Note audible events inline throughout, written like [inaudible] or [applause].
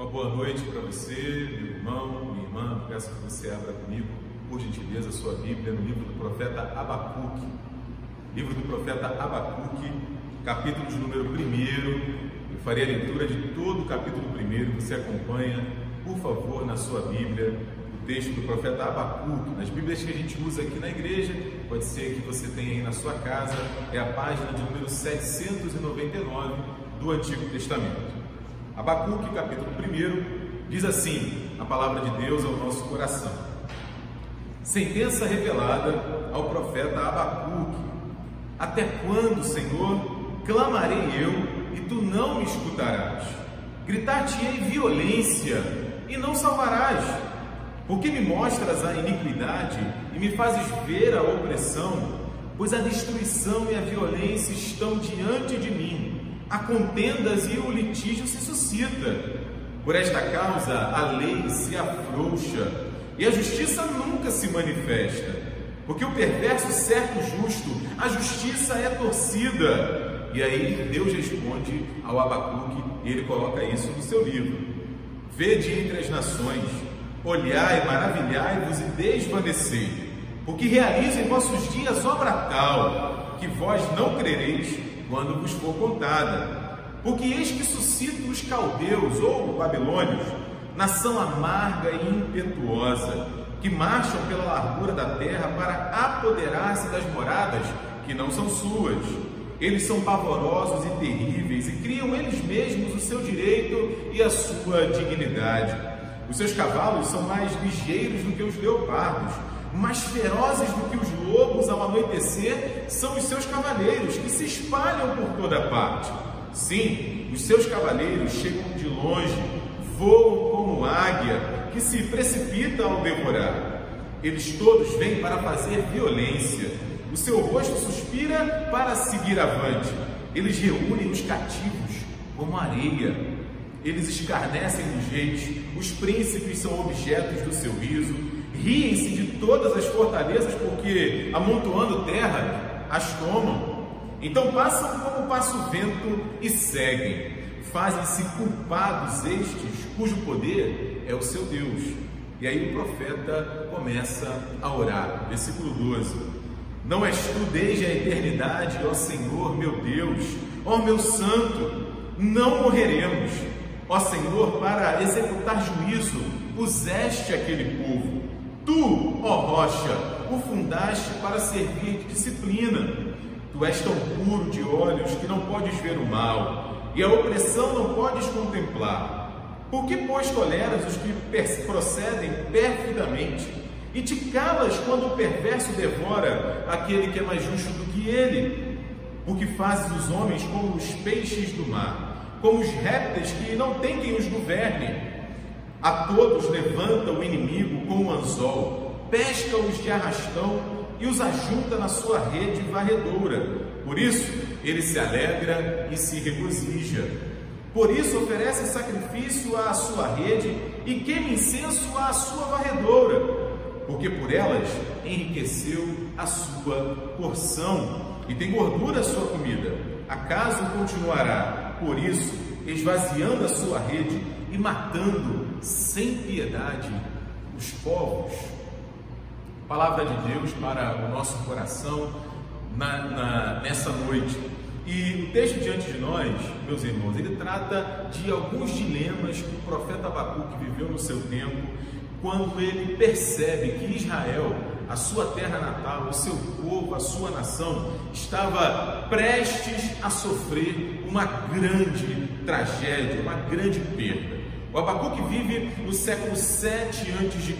Uma boa noite para você, meu irmão, minha irmã. Peço que você abra comigo, por gentileza, sua Bíblia no livro do profeta Abacuque. Livro do profeta Abacuque, capítulo de número 1. Eu farei a leitura de todo o capítulo 1. Você acompanha, por favor, na sua Bíblia, o texto do profeta Abacuque. Nas Bíblias que a gente usa aqui na igreja, pode ser que você tenha aí na sua casa, é a página de número 799 do Antigo Testamento. Abacuque, capítulo 1, diz assim a palavra de Deus ao nosso coração. Sentença revelada ao profeta Abacuque. Até quando, Senhor, clamarei eu e tu não me escutarás? Gritar-te-ei violência e não salvarás. Porque me mostras a iniquidade e me fazes ver a opressão? Pois a destruição e a violência estão diante de mim há contendas e o litígio se suscita. Por esta causa a lei se afrouxa e a justiça nunca se manifesta, porque o perverso certo justo, a justiça é torcida. E aí Deus responde ao Abacuque e ele coloca isso no seu livro. Vede entre as nações, olhai, maravilhai-vos e desvanecei, porque realiza em vossos dias obra tal, que vós não crereis quando vos for contada. Porque eis que suscita os caldeus ou babilônios, nação amarga e impetuosa, que marcham pela largura da terra para apoderar-se das moradas que não são suas. Eles são pavorosos e terríveis e criam eles mesmos o seu direito e a sua dignidade. Os seus cavalos são mais ligeiros do que os leopardos mais ferozes do que os lobos anoitecer são os seus cavaleiros, que se espalham por toda parte. Sim, os seus cavaleiros chegam de longe, voam como águia, que se precipita ao devorar. Eles todos vêm para fazer violência. O seu rosto suspira para seguir avante. Eles reúnem os cativos como areia. Eles escarnecem dos reis. Os príncipes são objetos do seu riso riem-se de todas as fortalezas, porque amontoando terra as tomam. Então passam como passa o vento e seguem. Fazem-se culpados estes, cujo poder é o seu Deus. E aí o profeta começa a orar. Versículo 12. Não és tu desde a eternidade, ó Senhor meu Deus, ó meu santo, não morreremos. Ó Senhor, para executar juízo, puseste aquele povo Tu, ó rocha, o fundaste para servir de disciplina. Tu és tão puro de olhos que não podes ver o mal, e a opressão não podes contemplar. Por que, pois, toleras os que procedem perfidamente, e te calas quando o perverso devora aquele que é mais justo do que ele? Porque fazes os homens como os peixes do mar, como os répteis que não têm quem os governe a todos levanta o inimigo com um anzol, pesca-os de arrastão e os ajunta na sua rede varredora. Por isso, ele se alegra e se regozija. Por isso, oferece sacrifício à sua rede e queima incenso à sua varredora, porque por elas enriqueceu a sua porção e tem gordura a sua comida. Acaso continuará, por isso, esvaziando a sua rede e matando sem piedade os povos. Palavra de Deus para o nosso coração na, na, nessa noite. E o texto diante de nós, meus irmãos, ele trata de alguns dilemas que o profeta Abacuque viveu no seu tempo, quando ele percebe que Israel, a sua terra natal, o seu povo, a sua nação, estava prestes a sofrer uma grande tragédia, uma grande perda. O Abacuque vive no século 7 a.C.,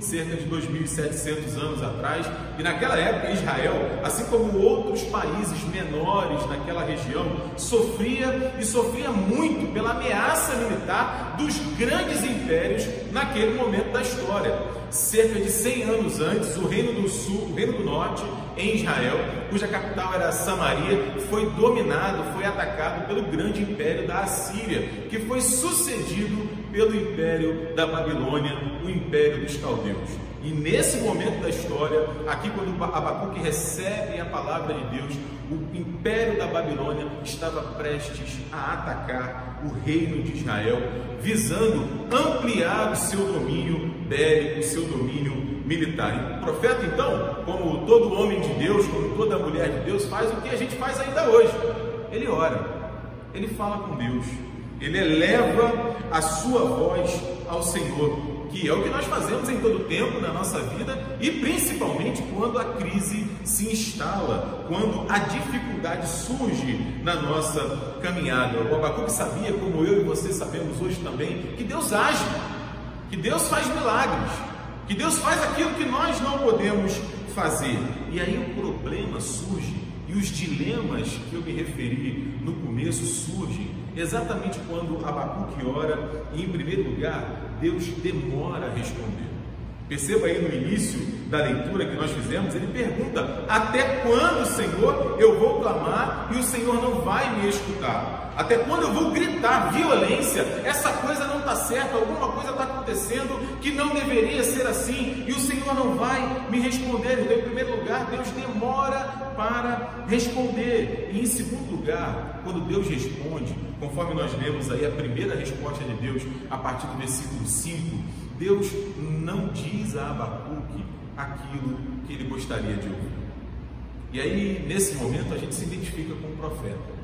cerca de 2.700 anos atrás, e naquela época Israel, assim como outros países menores naquela região, sofria e sofria muito pela ameaça militar dos grandes impérios naquele momento da história cerca de 100 anos antes, o Reino do Sul, o Reino do Norte, em Israel, cuja capital era Samaria, foi dominado, foi atacado pelo grande império da Assíria, que foi sucedido pelo império da Babilônia, o império dos caldeus. E nesse momento da história, aqui quando Abacuque recebe a palavra de Deus, o império da Babilônia estava prestes a atacar o reino de Israel, visando ampliar o seu domínio bélico, o seu domínio militar. E o profeta, então, como todo homem de Deus, como toda mulher de Deus, faz o que a gente faz ainda hoje: ele ora, ele fala com Deus, ele eleva a sua voz ao Senhor que é o que nós fazemos em todo tempo na nossa vida e principalmente quando a crise se instala, quando a dificuldade surge na nossa caminhada. O Abacuque sabia, como eu e você sabemos hoje também, que Deus age, que Deus faz milagres, que Deus faz aquilo que nós não podemos fazer. E aí o problema surge e os dilemas que eu me referi no começo surgem exatamente quando Abacuque ora e, em primeiro lugar, Deus demora a responder. Perceba aí no início da leitura que nós fizemos, ele pergunta: Até quando, Senhor, eu vou clamar e o Senhor não vai me escutar? Até quando eu vou gritar violência? Essa coisa não está certa, alguma coisa está acontecendo que não deveria ser assim e o Senhor não vai me responder. Então, em primeiro lugar, Deus demora para responder. E em segundo lugar, quando Deus responde, conforme nós lemos aí a primeira resposta de Deus a partir do versículo 5 Deus não diz a Abacuque aquilo que ele gostaria de ouvir. E aí, nesse momento, a gente se identifica com o profeta.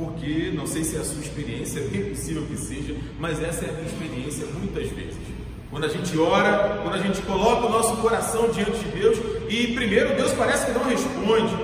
Porque, não sei se é a sua experiência, é bem possível que seja, mas essa é a minha experiência muitas vezes. Quando a gente ora, quando a gente coloca o nosso coração diante de Deus, e primeiro Deus parece que não responde,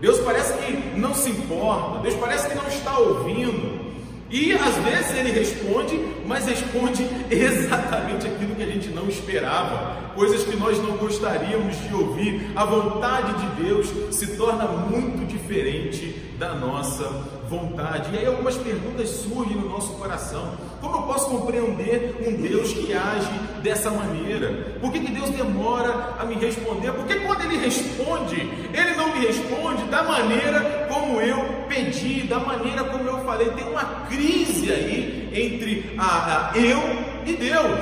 Deus parece que não se importa, Deus parece que não está ouvindo, e às vezes ele responde, mas responde [laughs] exatamente aquilo que a gente não esperava, coisas que nós não gostaríamos de ouvir. A vontade de Deus se torna muito diferente da nossa vontade. E aí algumas perguntas surgem no nosso coração. Como eu posso compreender um Deus que age dessa maneira? Por que, que Deus demora a me responder? Porque quando Ele responde, Ele não me responde da maneira como eu pedi, da maneira como eu falei. Tem uma crise aí entre a, a eu e Deus.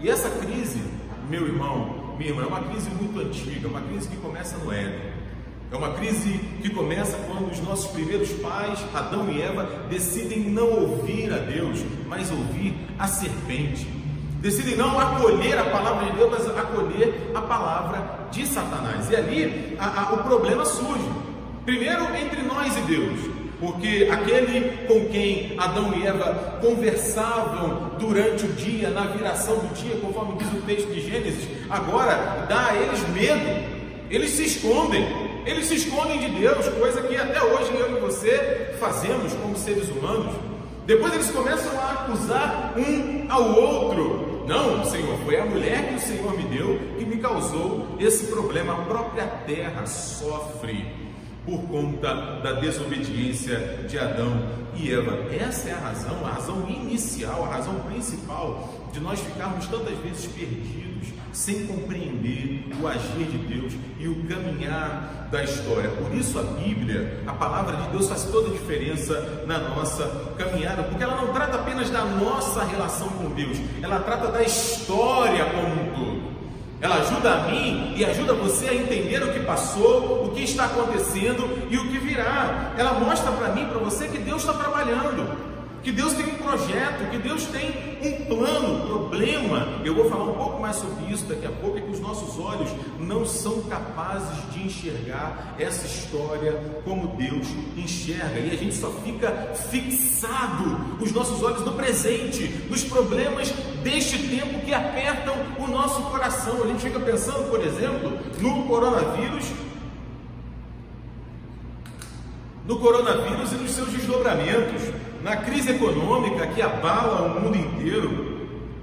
E essa crise, meu irmão, minha irmã, é uma crise muito antiga, uma crise que começa no Éden. É uma crise que começa quando os nossos primeiros pais, Adão e Eva, decidem não ouvir a Deus, mas ouvir a serpente. Decidem não acolher a palavra de Deus, mas acolher a palavra de Satanás. E ali a, a, o problema surge. Primeiro entre nós e Deus, porque aquele com quem Adão e Eva conversavam durante o dia, na viração do dia, conforme diz o texto de Gênesis, agora dá a eles medo, eles se escondem. Eles se escondem de Deus, coisa que até hoje eu e você fazemos como seres humanos. Depois eles começam a acusar um ao outro. Não, Senhor, foi a mulher que o Senhor me deu que me causou esse problema. A própria terra sofre por conta da desobediência de Adão e Eva. Essa é a razão, a razão inicial, a razão principal de nós ficarmos tantas vezes perdidos, sem compreender o agir de Deus e o caminhar da história. Por isso a Bíblia, a palavra de Deus faz toda a diferença na nossa caminhada, porque ela não trata apenas da nossa relação com Deus, ela trata da história como um todo. Ela ajuda a mim e ajuda você a entender o que passou, o que está acontecendo e o que virá. Ela mostra para mim, para você que Deus está trabalhando que Deus tem um projeto, que Deus tem um plano. Problema, eu vou falar um pouco mais sobre isso daqui a pouco, é que os nossos olhos não são capazes de enxergar essa história como Deus enxerga. E a gente só fica fixado, os nossos olhos no presente, nos problemas deste tempo que apertam o nosso coração. A gente fica pensando, por exemplo, no coronavírus. No coronavírus e nos seus desdobramentos na crise econômica que abala o mundo inteiro,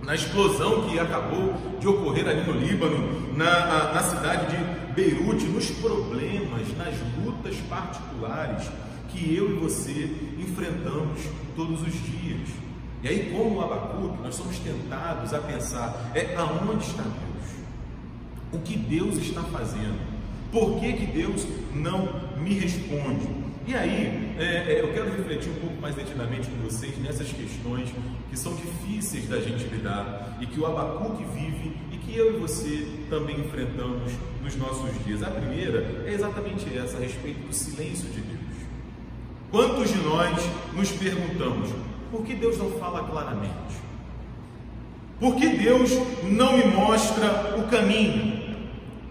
na explosão que acabou de ocorrer ali no Líbano, na, na cidade de Beirute, nos problemas, nas lutas particulares que eu e você enfrentamos todos os dias. E aí, como o Abacuque, nós somos tentados a pensar: é aonde está Deus? O que Deus está fazendo? Por que, que Deus não me responde? E aí, é, é, eu quero refletir um pouco mais detidamente com vocês nessas questões que são difíceis da gente lidar e que o Abacuque vive e que eu e você também enfrentamos nos nossos dias. A primeira é exatamente essa, a respeito do silêncio de Deus. Quantos de nós nos perguntamos por que Deus não fala claramente? Por que Deus não me mostra o caminho?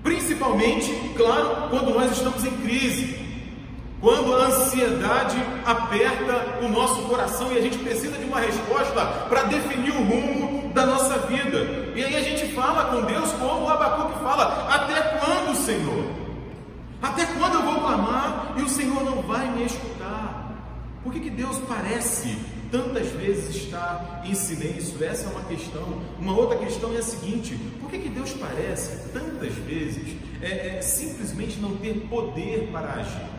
Principalmente, claro, quando nós estamos em crise, quando a ansiedade aperta o nosso coração e a gente precisa de uma resposta para definir o rumo da nossa vida. E aí a gente fala com Deus como o Abacuque fala: Até quando, Senhor? Até quando eu vou clamar e o Senhor não vai me escutar? Por que, que Deus parece tantas vezes estar em silêncio? Essa é uma questão. Uma outra questão é a seguinte: por que, que Deus parece tantas vezes é, é, simplesmente não ter poder para agir?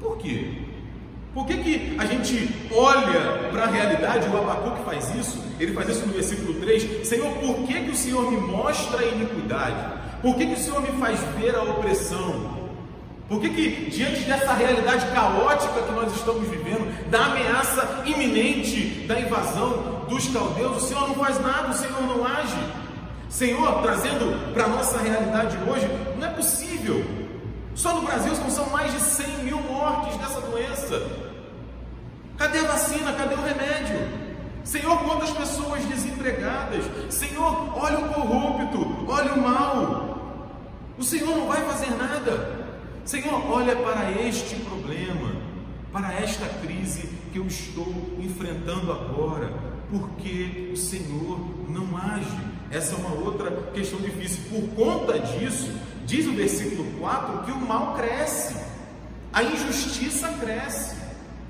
Por quê? Por que, que a gente olha para a realidade, o Abacuque faz isso, ele faz isso no versículo 3, Senhor, por que, que o Senhor me mostra a iniquidade? Por que, que o Senhor me faz ver a opressão? Por que, que diante dessa realidade caótica que nós estamos vivendo, da ameaça iminente da invasão dos caldeus, o Senhor não faz nada, o Senhor não age? Senhor, trazendo para a nossa realidade hoje, não é possível só no Brasil são mais de 100 mil mortes dessa doença. Cadê a vacina? Cadê o remédio? Senhor, quantas pessoas desempregadas? Senhor, olha o corrupto, olha o mal. O Senhor não vai fazer nada. Senhor, olha para este problema, para esta crise que eu estou enfrentando agora, porque o Senhor não age. Essa é uma outra questão difícil. Por conta disso, Diz o versículo 4 que o mal cresce, a injustiça cresce.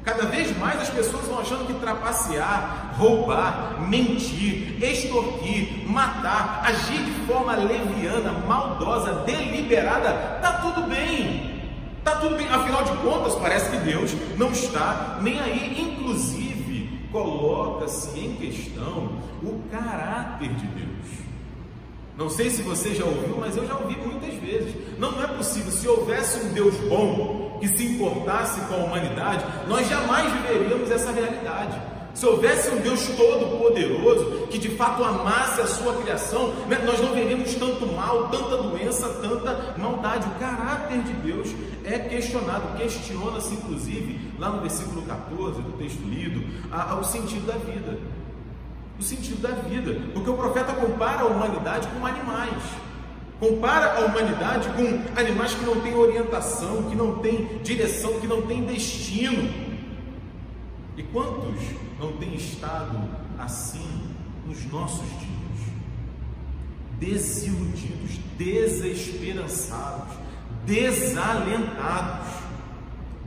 Cada vez mais as pessoas vão achando que trapacear, roubar, mentir, extorquir, matar, agir de forma leviana, maldosa, deliberada, está tudo bem. Está tudo bem, afinal de contas, parece que Deus não está nem aí. Inclusive, coloca-se em questão o caráter de Deus. Não sei se você já ouviu, mas eu já ouvi muitas vezes. Não, é possível. Se houvesse um Deus bom que se importasse com a humanidade, nós jamais viveríamos essa realidade. Se houvesse um Deus todo-poderoso que de fato amasse a sua criação, né, nós não veríamos tanto mal, tanta doença, tanta maldade. O caráter de Deus é questionado, questiona-se inclusive lá no versículo 14 do texto lido, o sentido da vida o sentido da vida, porque o profeta compara a humanidade com animais. Compara a humanidade com animais que não têm orientação, que não têm direção, que não têm destino. E quantos não têm estado assim nos nossos dias? Desiludidos, desesperançados, desalentados,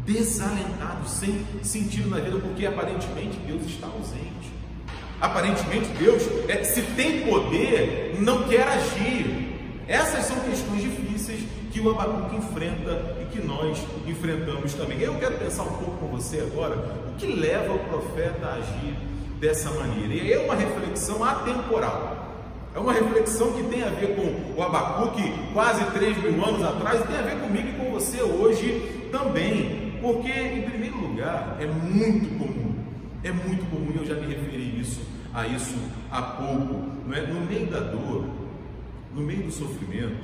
desalentados, sem sentido na vida, porque aparentemente Deus está ausente. Aparentemente, Deus, é, se tem poder, não quer agir. Essas são questões difíceis que o Abacuque enfrenta e que nós enfrentamos também. Eu quero pensar um pouco com você agora o que leva o profeta a agir dessa maneira. E é uma reflexão atemporal. É uma reflexão que tem a ver com o Abacuque quase 3 mil anos atrás e tem a ver comigo e com você hoje também. Porque, em primeiro lugar, é muito comum, é muito comum, eu já me referi isso a isso há pouco, não é? No meio da dor, no meio do sofrimento,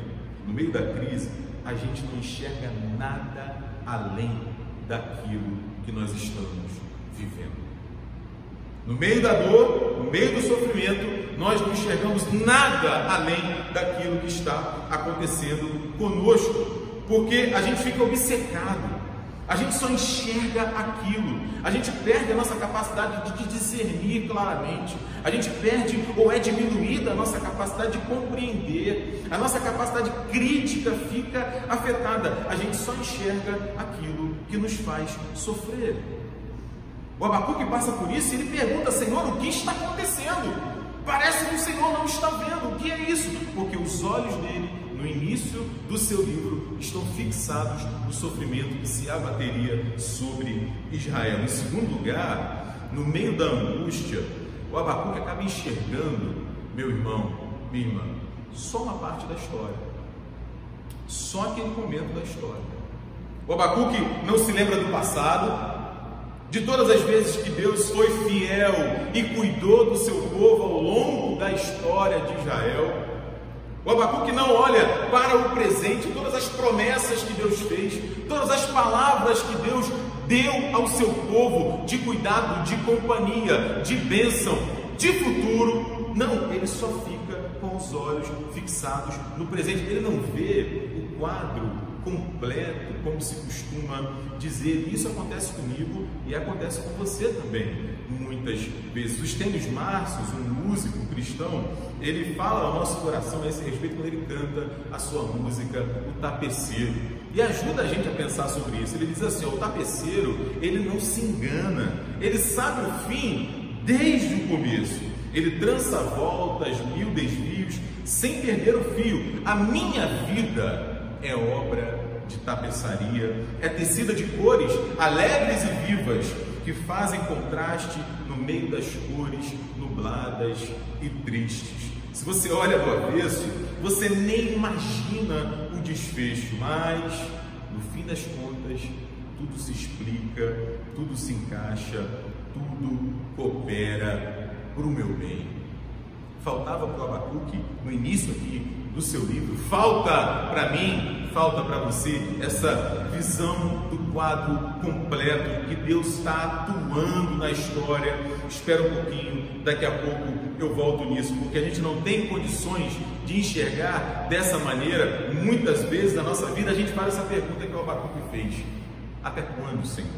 no meio da crise, a gente não enxerga nada além daquilo que nós estamos vivendo. No meio da dor, no meio do sofrimento, nós não enxergamos nada além daquilo que está acontecendo conosco, porque a gente fica obcecado a gente só enxerga aquilo. A gente perde a nossa capacidade de discernir claramente. A gente perde ou é diminuída a nossa capacidade de compreender. A nossa capacidade crítica fica afetada. A gente só enxerga aquilo que nos faz sofrer. O Abacuque passa por isso e ele pergunta: Senhor, o que está acontecendo? Parece que o Senhor não está vendo. O que é isso? Porque os olhos dele no início do seu livro, estão fixados no sofrimento que se abateria sobre Israel. Em segundo lugar, no meio da angústia, o Abacuque acaba enxergando, meu irmão, minha irmã, só uma parte da história, só aquele momento da história. O Abacuque não se lembra do passado, de todas as vezes que Deus foi fiel e cuidou do seu povo ao longo da história de Israel. O Abacuque não olha para o presente, todas as promessas que Deus fez, todas as palavras que Deus deu ao seu povo de cuidado, de companhia, de bênção, de futuro. Não, ele só fica com os olhos fixados no presente. Ele não vê o quadro completo, como se costuma dizer. Isso acontece comigo e acontece com você também, muitas vezes. O Stênis Márcios, um músico cristão, ele fala ao nosso coração a esse respeito quando ele canta a sua música, O Tapeceiro. E ajuda a gente a pensar sobre isso. Ele diz assim: ó, o tapeceiro, ele não se engana, ele sabe o fim desde o começo. Ele trança voltas, mil desvios, sem perder o fio. A minha vida é obra de tapeçaria, é tecida de cores alegres e vivas que fazem contraste no meio das cores nubladas e tristes. Se você olha do avesso, você nem imagina o desfecho, mas no fim das contas, tudo se explica, tudo se encaixa, tudo coopera para o meu bem. Faltava para o Abacuque, no início aqui seu livro, falta para mim, falta para você essa visão do quadro completo que Deus está atuando na história. Espera um pouquinho, daqui a pouco eu volto nisso, porque a gente não tem condições de enxergar dessa maneira. Muitas vezes na nossa vida a gente faz essa pergunta que o Abacuque fez: Até quando, Senhor?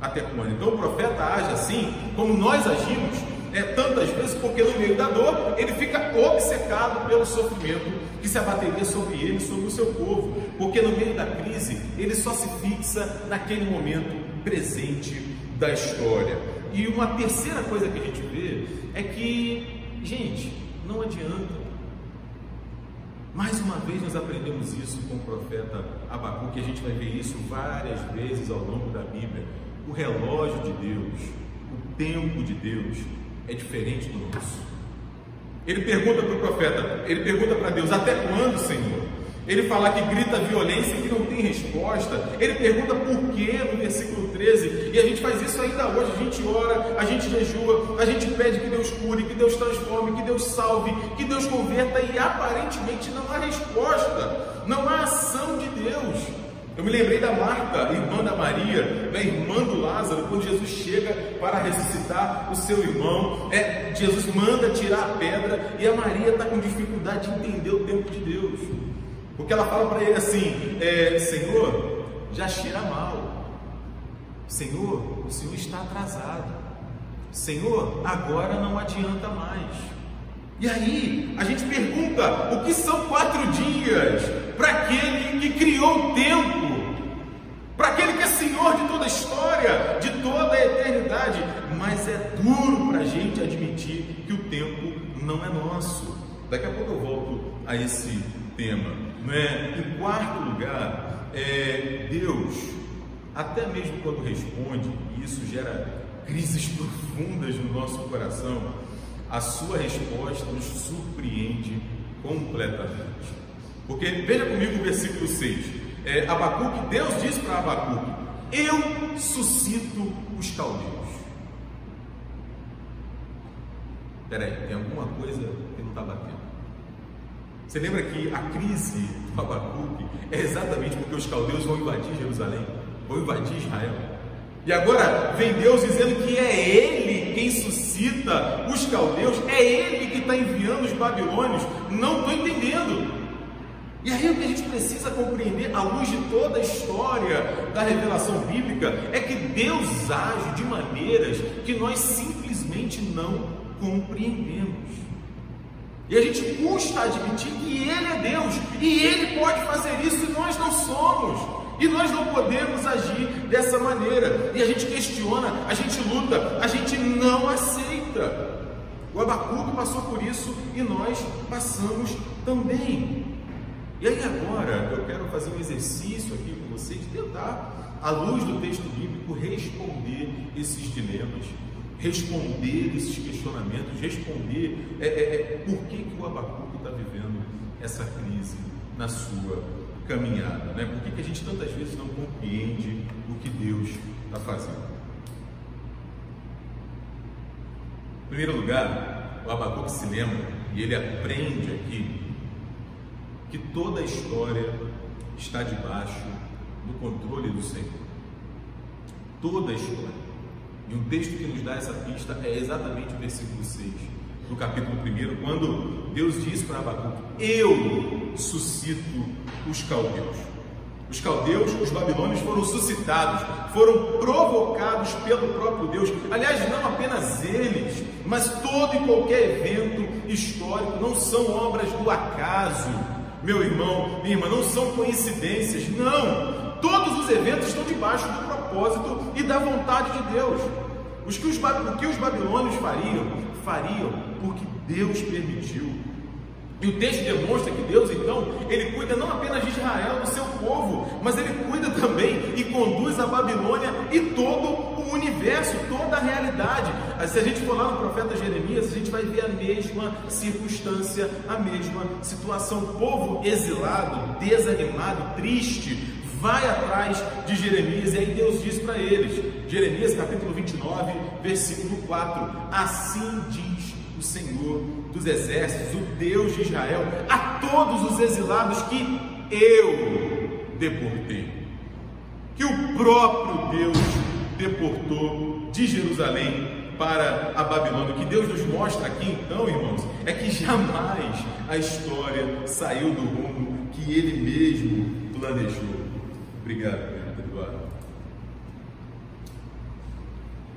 Até quando? Então o profeta age assim, como nós agimos, é, tantas vezes, porque no meio da dor ele fica obcecado pelo sofrimento que se abateria sobre ele, sobre o seu povo, porque no meio da crise ele só se fixa naquele momento presente da história. E uma terceira coisa que a gente vê é que, gente, não adianta. Mais uma vez nós aprendemos isso com o profeta Abacuque, a gente vai ver isso várias vezes ao longo da Bíblia. O relógio de Deus, o tempo de Deus, é diferente do nosso. Ele pergunta para o profeta, ele pergunta para Deus: Até quando, Senhor? Ele fala que grita violência e que não tem resposta. Ele pergunta por quê no versículo 13. E a gente faz isso ainda hoje. A gente ora, a gente jejua, a gente pede que Deus cure, que Deus transforme, que Deus salve, que Deus converta e aparentemente não há resposta, não há ação de Deus. Eu me lembrei da Marta, irmã da Maria, da irmã do Lázaro, quando Jesus chega para ressuscitar o seu irmão. É, Jesus manda tirar a pedra e a Maria está com dificuldade de entender o tempo de Deus. Porque ela fala para ele assim: é, Senhor, já cheira mal. Senhor, o Senhor está atrasado. Senhor, agora não adianta mais. E aí, a gente pergunta: o que são quatro dias Senhor de toda a história, de toda a eternidade. Mas é duro para a gente admitir que o tempo não é nosso. Daqui a pouco eu volto a esse tema. Não é? Em quarto lugar, é Deus, até mesmo quando responde, e isso gera crises profundas no nosso coração, a sua resposta nos surpreende completamente. Porque veja comigo o versículo 6 é, Abacuque, Deus diz para Abacuque: Eu suscito os caldeus. Peraí, tem alguma coisa que não está batendo. Você lembra que a crise do Abacuque é exatamente porque os caldeus vão invadir Jerusalém, vão invadir Israel. E agora vem Deus dizendo que é Ele quem suscita os caldeus, é Ele que está enviando os babilônios. Não estou entendendo. E aí o que a gente precisa compreender, à luz de toda a história da revelação bíblica, é que Deus age de maneiras que nós simplesmente não compreendemos. E a gente custa admitir que Ele é Deus e Ele pode fazer isso e nós não somos. E nós não podemos agir dessa maneira. E a gente questiona, a gente luta, a gente não aceita. O Abacuque passou por isso e nós passamos também. E aí agora eu quero fazer um exercício aqui com vocês, tentar, à luz do texto bíblico, responder esses dilemas, responder esses questionamentos, responder é, é, é, por que, que o Abacuque está vivendo essa crise na sua caminhada? Né? Por que, que a gente tantas vezes não compreende o que Deus está fazendo? Em primeiro lugar, o Abacuque se lembra e ele aprende aqui que toda a história está debaixo do controle do Senhor. Toda a história. E um texto que nos dá essa pista é exatamente o versículo 6 do capítulo 1, quando Deus diz para Abacuque: Eu suscito os caldeus. Os caldeus, os babilônios foram suscitados, foram provocados pelo próprio Deus. Aliás, não apenas eles, mas todo e qualquer evento histórico não são obras do acaso, meu irmão, minha irmã, não são coincidências, não. Todos os eventos estão debaixo do propósito e da vontade de Deus. Que os, o que os babilônios fariam, fariam porque Deus permitiu. E o texto demonstra que Deus, então, ele cuida não apenas de Israel, do seu povo, mas ele cuida também conduz a Babilônia e todo o universo, toda a realidade. Se a gente for lá no profeta Jeremias, a gente vai ver a mesma circunstância, a mesma situação. O povo exilado, desanimado, triste, vai atrás de Jeremias e aí Deus diz para eles, Jeremias capítulo 29, versículo 4: Assim diz o Senhor dos exércitos, o Deus de Israel, a todos os exilados que eu deportei, que o próprio Deus deportou de Jerusalém para a Babilônia. O que Deus nos mostra aqui então, irmãos, é que jamais a história saiu do rumo que ele mesmo planejou. Obrigado, Eduardo.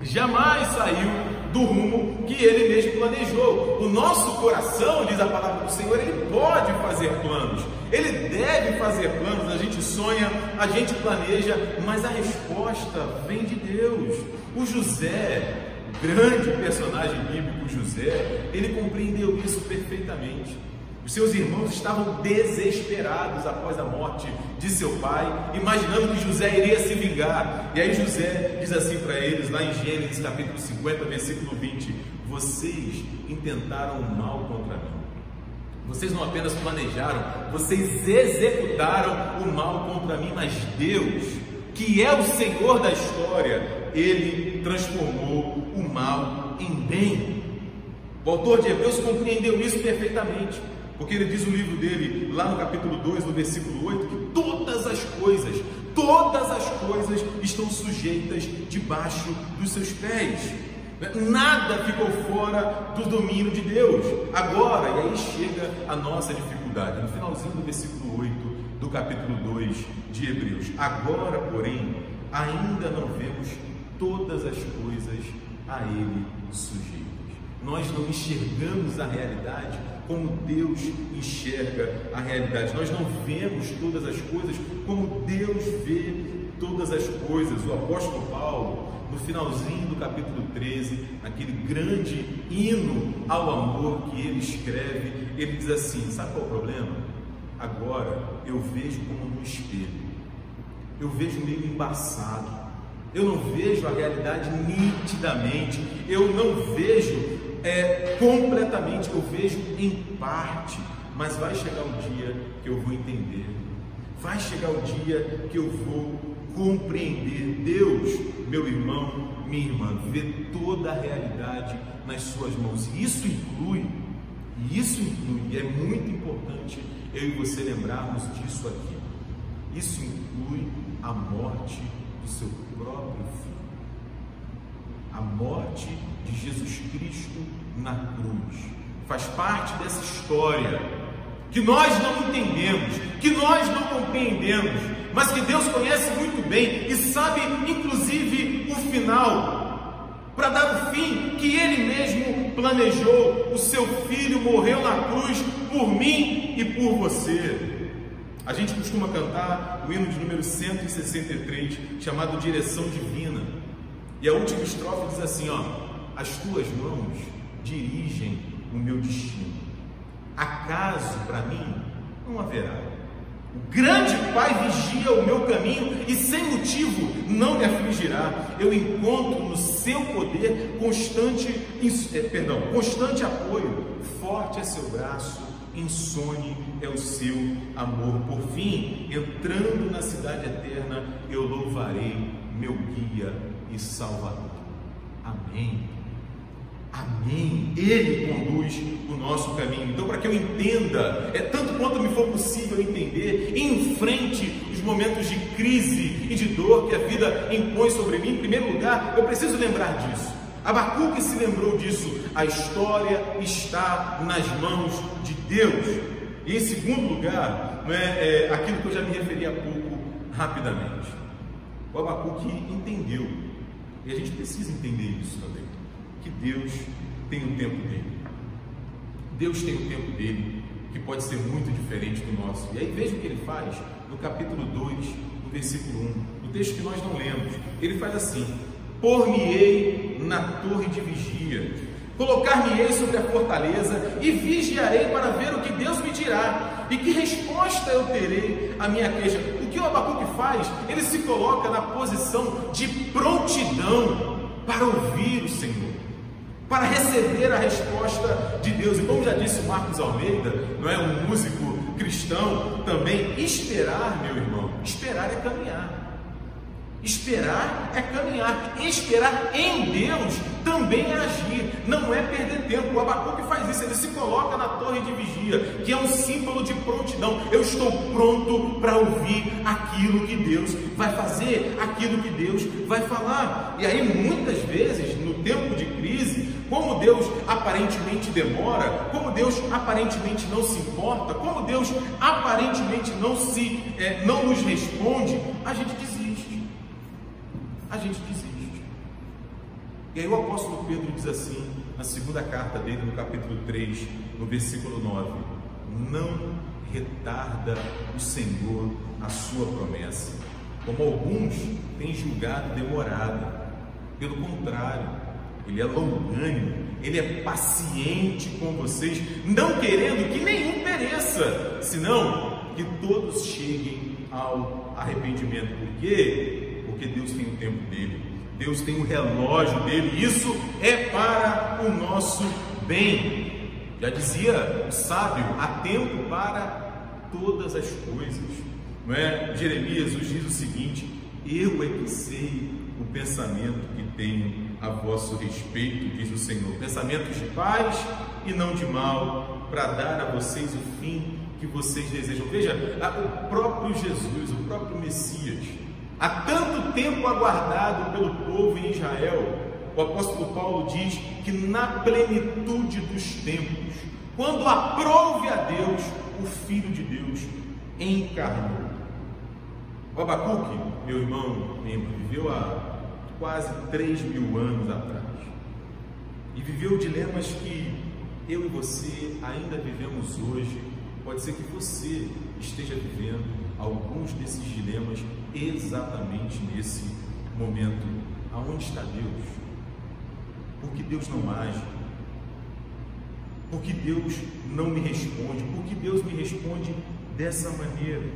Jamais saiu do rumo que ele mesmo planejou. O nosso coração, diz a palavra do Senhor, ele pode fazer planos, ele deve fazer planos. A gente sonha, a gente planeja, mas a resposta vem de Deus. O José, grande personagem bíblico, José, ele compreendeu isso perfeitamente. Os seus irmãos estavam desesperados após a morte de seu pai, imaginando que José iria se vingar. E aí José diz assim para eles, lá em Gênesis capítulo 50, versículo 20: Vocês intentaram o mal contra mim. Vocês não apenas planejaram, vocês executaram o mal contra mim, mas Deus, que é o Senhor da história, ele transformou o mal em bem. O autor de Hebreus compreendeu isso perfeitamente. Porque ele diz o livro dele, lá no capítulo 2, no versículo 8, que todas as coisas, todas as coisas estão sujeitas debaixo dos seus pés. Nada ficou fora do domínio de Deus. Agora, e aí chega a nossa dificuldade, no finalzinho do versículo 8 do capítulo 2 de Hebreus. Agora, porém, ainda não vemos todas as coisas a Ele sujeitas. Nós não enxergamos a realidade como Deus enxerga a realidade. Nós não vemos todas as coisas como Deus vê todas as coisas. O apóstolo Paulo, no finalzinho do capítulo 13, aquele grande hino ao amor que ele escreve, ele diz assim: sabe qual é o problema? Agora eu vejo como no espelho, eu vejo meio embaçado, eu não vejo a realidade nitidamente, eu não vejo é, completamente, eu vejo em parte, mas vai chegar o dia que eu vou entender, vai chegar o dia que eu vou compreender. Deus, meu irmão, minha irmã, vê toda a realidade nas suas mãos, e isso inclui, e isso inclui, e é muito importante eu e você lembrarmos disso aqui. Isso inclui a morte do seu próprio filho. A morte de Jesus Cristo na cruz. Faz parte dessa história que nós não entendemos, que nós não compreendemos, mas que Deus conhece muito bem e sabe, inclusive, o final, para dar o fim que Ele mesmo planejou. O seu filho morreu na cruz por mim e por você. A gente costuma cantar o hino de número 163, chamado Direção Divina. E a última estrofe diz assim: ó, as tuas mãos dirigem o meu destino. Acaso para mim não haverá. O grande Pai vigia o meu caminho e sem motivo não me afligirá. Eu encontro no seu poder constante, é, perdão, constante apoio. Forte é seu braço insone é o seu amor. Por fim, entrando na cidade eterna, eu louvarei meu guia e salvador. Amém. Amém. Ele conduz o nosso caminho. Então, para que eu entenda, é tanto quanto me for possível entender, enfrente os momentos de crise e de dor que a vida impõe sobre mim, em primeiro lugar, eu preciso lembrar disso. Abacuque se lembrou disso. A história está nas mãos de Deus. E em segundo lugar, não é, é aquilo que eu já me referi há pouco, rapidamente. O Abacuque entendeu. E a gente precisa entender isso também que Deus tem o tempo dele. Deus tem o tempo dele, que pode ser muito diferente do nosso. E aí veja o que ele faz no capítulo 2, no versículo 1, no texto que nós não lemos. Ele faz assim: Por-me-ei na torre de vigia, colocar-me-ei sobre a fortaleza e vigiarei para ver o que Deus me dirá e que resposta eu terei à minha queixa. O que o Abacuque faz? Ele se coloca na posição de prontidão para ouvir o Senhor para receber a resposta de Deus. E como já disse Marcos Almeida, não é um músico cristão também, esperar, meu irmão, esperar é caminhar. Esperar é caminhar. Esperar em Deus também é agir. Não é perder tempo. O Abacuque faz isso. Ele se coloca na torre de vigia, que é um símbolo de prontidão. Eu estou pronto para ouvir aquilo que Deus vai fazer, aquilo que Deus vai falar. E aí, muitas vezes, no tempo de crise, como Deus aparentemente demora, como Deus aparentemente não se importa, como Deus aparentemente não se é, não nos responde, a gente desiste a gente desiste. E aí o apóstolo Pedro diz assim, na segunda carta dele, no capítulo 3, no versículo 9: Não retarda o Senhor a sua promessa, como alguns têm julgado demorada. Pelo contrário, ele é longânimo, ele é paciente com vocês, não querendo que nenhum pereça, senão que todos cheguem ao arrependimento. Por quê? porque Deus tem o tempo dele, Deus tem o relógio dele, isso é para o nosso bem. Já dizia o sábio: há tempo para todas as coisas. Não é? Jeremias nos diz o seguinte: Eu é que sei o pensamento que tenho a vosso respeito, diz o Senhor, pensamentos de paz e não de mal, para dar a vocês o fim que vocês desejam. Veja, o próprio Jesus, o próprio Messias, há tanto tempo aguardado pelo povo em Israel, o apóstolo Paulo diz que na plenitude dos tempos, quando aprouve a Deus, o Filho de Deus encarnou. O Abacuque, meu irmão, irmã, viveu há quase 3 mil anos atrás e viveu dilemas que eu e você ainda vivemos hoje. Pode ser que você esteja vivendo alguns desses dilemas exatamente nesse momento. Aonde está Deus? Por que Deus não age? Por que Deus não me responde? Por que Deus me responde dessa maneira?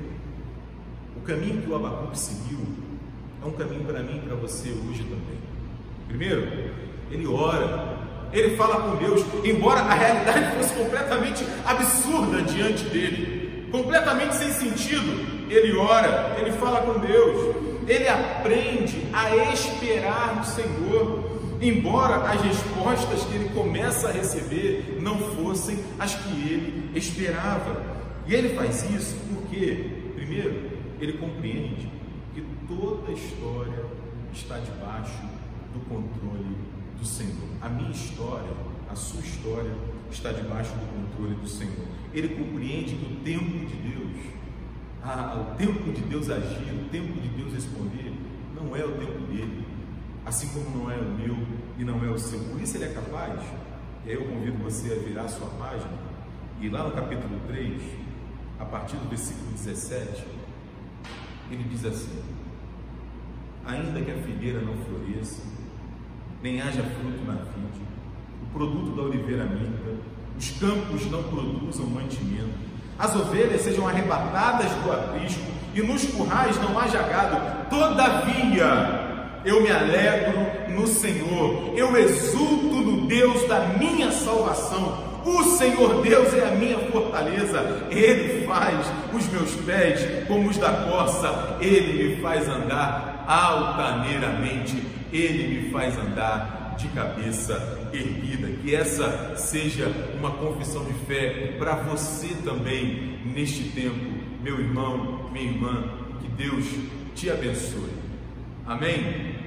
O caminho que o Abacuque seguiu é um caminho para mim e para você hoje também. Primeiro, ele ora, ele fala com Deus, embora a realidade fosse completamente absurda diante dele, completamente sem sentido, ele ora, ele fala com Deus, ele aprende a esperar no Senhor, embora as respostas que ele começa a receber não fossem as que ele esperava. E ele faz isso porque, primeiro, ele compreende que toda a história está debaixo do controle do Senhor. A minha história, a sua história está debaixo do controle do Senhor. Ele compreende que o tempo de Deus o tempo de Deus agir, o tempo de Deus responder, não é o tempo dele, assim como não é o meu e não é o seu. Por isso ele é capaz, e aí eu convido você a virar a sua página, e lá no capítulo 3, a partir do versículo 17, ele diz assim: Ainda que a figueira não floresça, nem haja fruto na vide, o produto da oliveira minta, os campos não produzam mantimento, as ovelhas sejam arrebatadas do aprisco e nos currais não haja gado. Todavia, eu me alegro no Senhor, eu exulto no Deus da minha salvação. O Senhor Deus é a minha fortaleza, Ele faz os meus pés como os da corça, Ele me faz andar altaneiramente, Ele me faz andar de cabeça erguida. Que essa seja uma confissão de fé para você também neste tempo, meu irmão, minha irmã. Que Deus te abençoe. Amém?